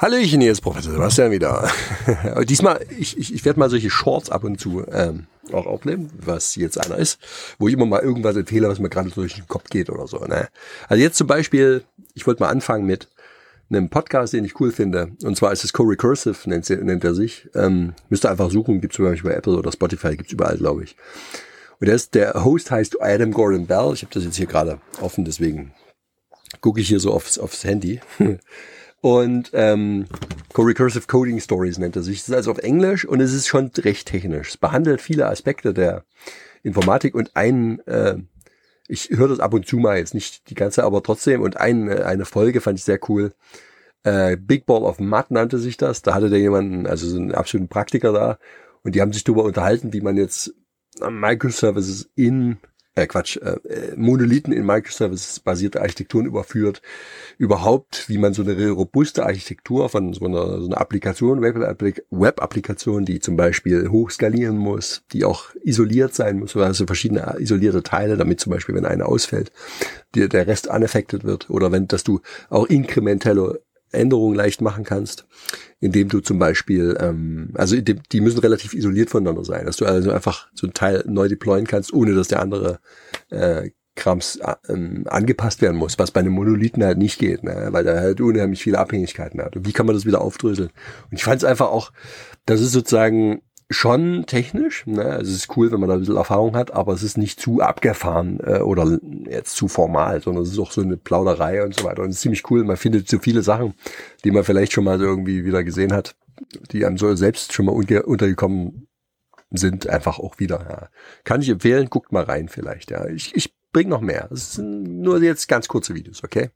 Hallöchen, hier ist Professor Sebastian wieder. Diesmal, ich, ich, ich werde mal solche Shorts ab und zu ähm, auch aufnehmen, was jetzt einer ist, wo ich immer mal irgendwas erzähle, was mir gerade durch den Kopf geht oder so. Ne? Also jetzt zum Beispiel, ich wollte mal anfangen mit einem Podcast, den ich cool finde. Und zwar ist es Co-Recursive, nennt, nennt er sich. Ähm, müsst ihr einfach suchen, gibt es zum Beispiel bei Apple oder Spotify, gibt's überall, glaube ich. Und der, ist, der Host heißt Adam Gordon Bell. Ich habe das jetzt hier gerade offen, deswegen gucke ich hier so aufs, aufs Handy. Und ähm, Co-Recursive Coding Stories nennt er sich. Das ist also auf Englisch und es ist schon recht technisch. Es behandelt viele Aspekte der Informatik und ein, äh, ich höre das ab und zu mal, jetzt nicht die ganze, aber trotzdem, und ein, äh, eine Folge fand ich sehr cool. Äh, Big Ball of Mud nannte sich das. Da hatte der jemanden, also so einen absoluten Praktiker da, und die haben sich darüber unterhalten, wie man jetzt Microservices in äh, Quatsch, äh, äh, Monolithen in Microservices basierte Architekturen überführt, überhaupt, wie man so eine robuste Architektur von so einer, so einer Applikation, Web-Applikation, die zum Beispiel hochskalieren muss, die auch isoliert sein muss, also verschiedene isolierte Teile, damit zum Beispiel, wenn eine ausfällt, dir der Rest unaffected wird. Oder wenn, dass du auch inkrementelle Änderungen leicht machen kannst, indem du zum Beispiel, ähm, also die müssen relativ isoliert voneinander sein, dass du also einfach so ein Teil neu deployen kannst, ohne dass der andere äh, Krams äh, ähm, angepasst werden muss, was bei einem Monolithen halt nicht geht, ne? weil er halt unheimlich viele Abhängigkeiten hat. Und wie kann man das wieder aufdröseln? Und ich fand es einfach auch, das ist sozusagen schon technisch. Ne? Also es ist cool, wenn man da ein bisschen Erfahrung hat, aber es ist nicht zu abgefahren äh, oder jetzt zu formal, sondern es ist auch so eine Plauderei und so weiter. Und es ist ziemlich cool. Man findet so viele Sachen, die man vielleicht schon mal so irgendwie wieder gesehen hat, die einem so selbst schon mal untergekommen sind, einfach auch wieder. Ja. Kann ich empfehlen, guckt mal rein vielleicht. Ja. Ich, ich bring noch mehr. Es sind nur jetzt ganz kurze Videos, okay?